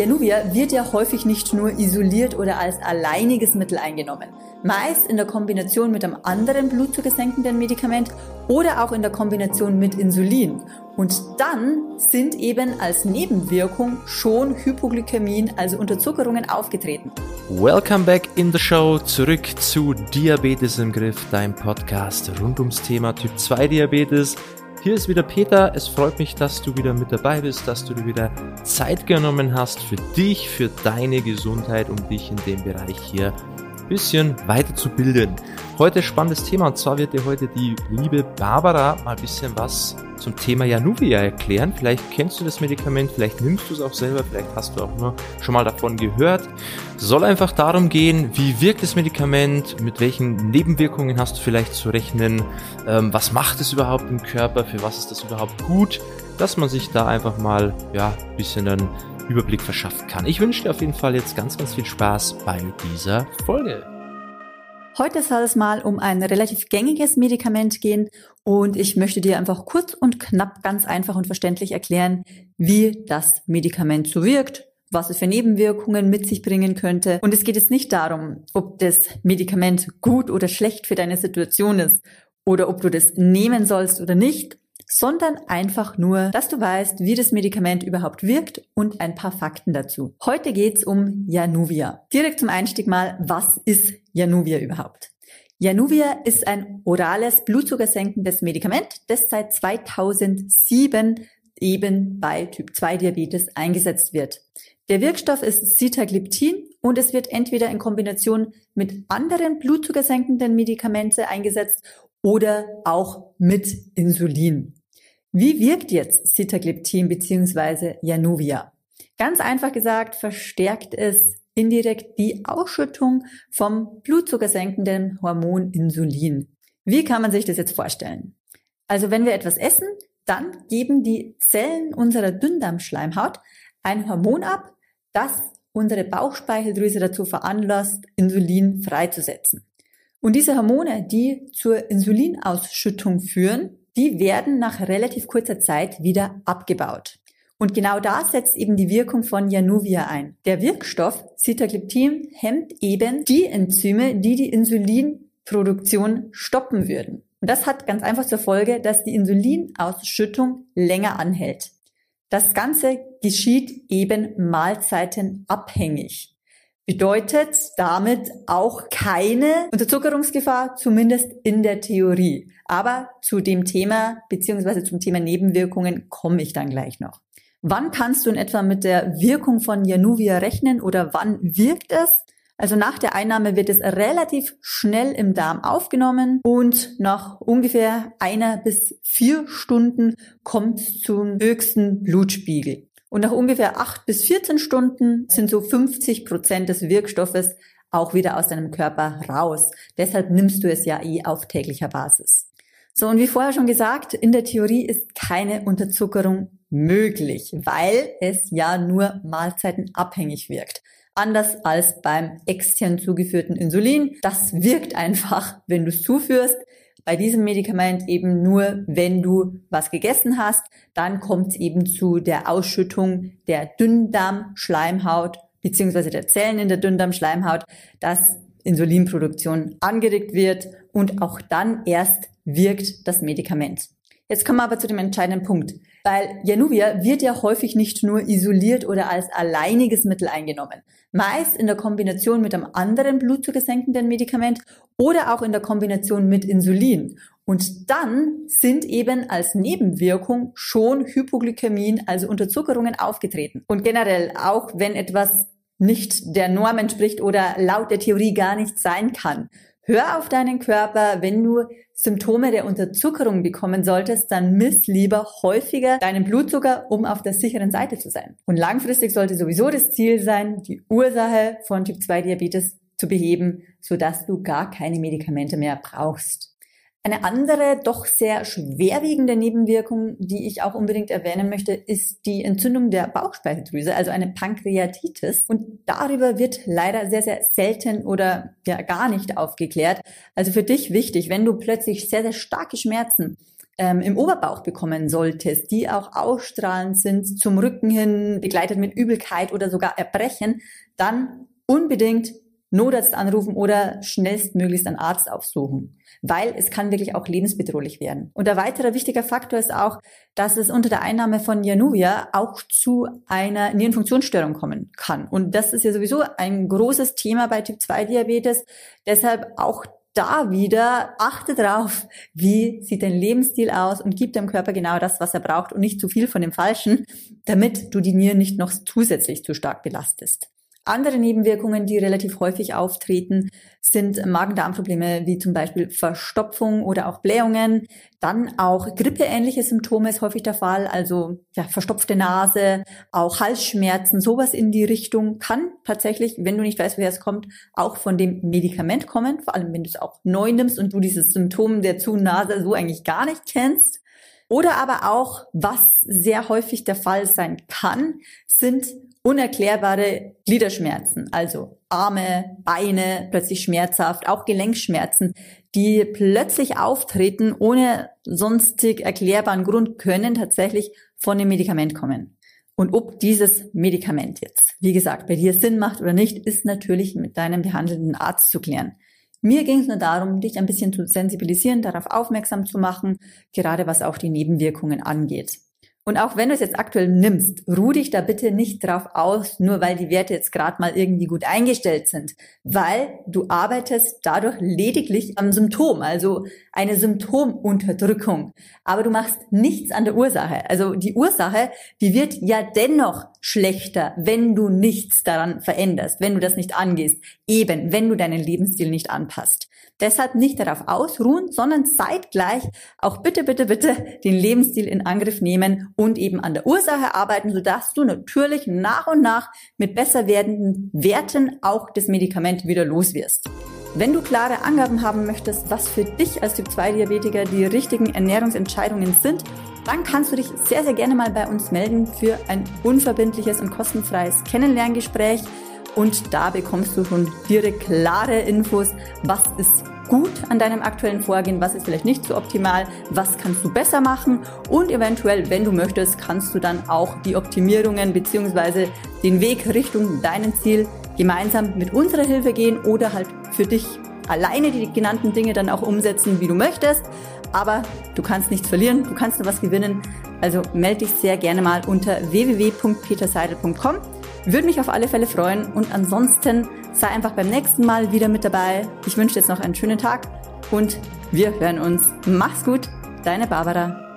Januvia wird ja häufig nicht nur isoliert oder als alleiniges Mittel eingenommen. Meist in der Kombination mit einem anderen blutzuckersenkenden Medikament oder auch in der Kombination mit Insulin. Und dann sind eben als Nebenwirkung schon Hypoglykämien, also Unterzuckerungen, aufgetreten. Welcome back in the show. Zurück zu Diabetes im Griff, dein Podcast rund ums Thema Typ 2 Diabetes. Hier ist wieder Peter. Es freut mich, dass du wieder mit dabei bist, dass du dir wieder Zeit genommen hast für dich, für deine Gesundheit, um dich in dem Bereich hier bisschen weiterzubilden. Heute spannendes Thema und zwar wird dir heute die liebe Barbara mal ein bisschen was zum Thema Januvia erklären. Vielleicht kennst du das Medikament, vielleicht nimmst du es auch selber, vielleicht hast du auch nur schon mal davon gehört. Soll einfach darum gehen, wie wirkt das Medikament, mit welchen Nebenwirkungen hast du vielleicht zu rechnen, ähm, was macht es überhaupt im Körper, für was ist das überhaupt gut, dass man sich da einfach mal ja ein bisschen einen Überblick verschaffen kann. Ich wünsche dir auf jeden Fall jetzt ganz, ganz viel Spaß bei dieser Folge. Heute soll es mal um ein relativ gängiges Medikament gehen und ich möchte dir einfach kurz und knapp ganz einfach und verständlich erklären, wie das Medikament so wirkt, was es für Nebenwirkungen mit sich bringen könnte. Und es geht jetzt nicht darum, ob das Medikament gut oder schlecht für deine Situation ist oder ob du das nehmen sollst oder nicht, sondern einfach nur, dass du weißt, wie das Medikament überhaupt wirkt und ein paar Fakten dazu. Heute geht's um Januvia. Direkt zum Einstieg mal, was ist Januvia überhaupt? Januvia ist ein orales blutzuckersenkendes Medikament, das seit 2007 eben bei Typ 2 Diabetes eingesetzt wird. Der Wirkstoff ist Sitagliptin und es wird entweder in Kombination mit anderen blutzuckersenkenden Medikamenten eingesetzt oder auch mit Insulin. Wie wirkt jetzt Sitagliptin bzw. Januvia? Ganz einfach gesagt, verstärkt es indirekt die Ausschüttung vom blutzuckersenkenden Hormon Insulin. Wie kann man sich das jetzt vorstellen? Also wenn wir etwas essen, dann geben die Zellen unserer Dünndarmschleimhaut ein Hormon ab, das unsere Bauchspeicheldrüse dazu veranlasst, Insulin freizusetzen. Und diese Hormone, die zur Insulinausschüttung führen, die werden nach relativ kurzer Zeit wieder abgebaut. Und genau da setzt eben die Wirkung von Januvia ein. Der Wirkstoff Sitagliptin hemmt eben die Enzyme, die die Insulinproduktion stoppen würden. Und das hat ganz einfach zur Folge, dass die Insulinausschüttung länger anhält. Das Ganze geschieht eben mahlzeitenabhängig bedeutet damit auch keine Unterzuckerungsgefahr, zumindest in der Theorie. Aber zu dem Thema beziehungsweise zum Thema Nebenwirkungen komme ich dann gleich noch. Wann kannst du in etwa mit der Wirkung von Januvia rechnen oder wann wirkt es? Also nach der Einnahme wird es relativ schnell im Darm aufgenommen und nach ungefähr einer bis vier Stunden kommt es zum höchsten Blutspiegel. Und nach ungefähr acht bis 14 Stunden sind so 50 Prozent des Wirkstoffes auch wieder aus deinem Körper raus. Deshalb nimmst du es ja eh auf täglicher Basis. So, und wie vorher schon gesagt, in der Theorie ist keine Unterzuckerung möglich, weil es ja nur mahlzeitenabhängig wirkt. Anders als beim extern zugeführten Insulin. Das wirkt einfach, wenn du es zuführst bei diesem Medikament eben nur, wenn du was gegessen hast, dann kommt es eben zu der Ausschüttung der Dünndarmschleimhaut beziehungsweise der Zellen in der Dünndarmschleimhaut, dass Insulinproduktion angeregt wird und auch dann erst wirkt das Medikament. Jetzt kommen wir aber zu dem entscheidenden Punkt, weil Januvia wird ja häufig nicht nur isoliert oder als alleiniges Mittel eingenommen. Meist in der Kombination mit einem anderen blutzuckersenkenden Medikament oder auch in der Kombination mit Insulin. Und dann sind eben als Nebenwirkung schon Hypoglykämien, also Unterzuckerungen aufgetreten. Und generell, auch wenn etwas nicht der Norm entspricht oder laut der Theorie gar nicht sein kann, Hör auf deinen Körper. Wenn du Symptome der Unterzuckerung bekommen solltest, dann miss lieber häufiger deinen Blutzucker, um auf der sicheren Seite zu sein. Und langfristig sollte sowieso das Ziel sein, die Ursache von Typ 2 Diabetes zu beheben, sodass du gar keine Medikamente mehr brauchst. Eine andere, doch sehr schwerwiegende Nebenwirkung, die ich auch unbedingt erwähnen möchte, ist die Entzündung der Bauchspeicheldrüse, also eine Pankreatitis. Und darüber wird leider sehr, sehr selten oder ja gar nicht aufgeklärt. Also für dich wichtig, wenn du plötzlich sehr, sehr starke Schmerzen ähm, im Oberbauch bekommen solltest, die auch ausstrahlend sind zum Rücken hin, begleitet mit Übelkeit oder sogar Erbrechen, dann unbedingt Notarzt anrufen oder schnellstmöglichst einen Arzt aufsuchen, weil es kann wirklich auch lebensbedrohlich werden. Und ein weiterer wichtiger Faktor ist auch, dass es unter der Einnahme von Januvia auch zu einer Nierenfunktionsstörung kommen kann. Und das ist ja sowieso ein großes Thema bei Typ 2 Diabetes. Deshalb auch da wieder achte drauf, wie sieht dein Lebensstil aus und gib deinem Körper genau das, was er braucht und nicht zu viel von dem Falschen, damit du die Nieren nicht noch zusätzlich zu stark belastest. Andere Nebenwirkungen, die relativ häufig auftreten, sind Magen-Darm-Probleme wie zum Beispiel Verstopfung oder auch Blähungen. Dann auch grippeähnliche Symptome ist häufig der Fall, also ja, verstopfte Nase, auch Halsschmerzen, sowas in die Richtung kann tatsächlich, wenn du nicht weißt, woher es kommt, auch von dem Medikament kommen, vor allem wenn du es auch neu nimmst und du dieses Symptom der zu Nase so eigentlich gar nicht kennst. Oder aber auch, was sehr häufig der Fall sein kann, sind unerklärbare Gliederschmerzen, also Arme, Beine plötzlich schmerzhaft, auch Gelenkschmerzen, die plötzlich auftreten ohne sonstig erklärbaren Grund, können tatsächlich von dem Medikament kommen. Und ob dieses Medikament jetzt, wie gesagt, bei dir Sinn macht oder nicht, ist natürlich mit deinem behandelnden Arzt zu klären. Mir ging es nur darum, dich ein bisschen zu sensibilisieren, darauf aufmerksam zu machen, gerade was auch die Nebenwirkungen angeht. Und auch wenn du es jetzt aktuell nimmst, ruh dich da bitte nicht drauf aus, nur weil die Werte jetzt gerade mal irgendwie gut eingestellt sind, weil du arbeitest dadurch lediglich am Symptom, also eine Symptomunterdrückung. Aber du machst nichts an der Ursache. Also die Ursache, die wird ja dennoch schlechter, wenn du nichts daran veränderst, wenn du das nicht angehst, eben wenn du deinen Lebensstil nicht anpasst. Deshalb nicht darauf ausruhen, sondern zeitgleich auch bitte, bitte, bitte den Lebensstil in Angriff nehmen und eben an der Ursache arbeiten, sodass du natürlich nach und nach mit besser werdenden Werten auch das Medikament wieder los wirst. Wenn du klare Angaben haben möchtest, was für dich als Typ-2-Diabetiker die richtigen Ernährungsentscheidungen sind, dann kannst du dich sehr, sehr gerne mal bei uns melden für ein unverbindliches und kostenfreies Kennenlerngespräch. Und da bekommst du schon direkt klare Infos, was ist gut an deinem aktuellen Vorgehen, was ist vielleicht nicht so optimal, was kannst du besser machen und eventuell, wenn du möchtest, kannst du dann auch die Optimierungen beziehungsweise den Weg Richtung deinem Ziel gemeinsam mit unserer Hilfe gehen oder halt für dich alleine die genannten Dinge dann auch umsetzen, wie du möchtest. Aber du kannst nichts verlieren, du kannst nur was gewinnen. Also melde dich sehr gerne mal unter www.peterseidel.com. Würde mich auf alle Fälle freuen und ansonsten sei einfach beim nächsten Mal wieder mit dabei. Ich wünsche dir jetzt noch einen schönen Tag und wir hören uns. Mach's gut, deine Barbara.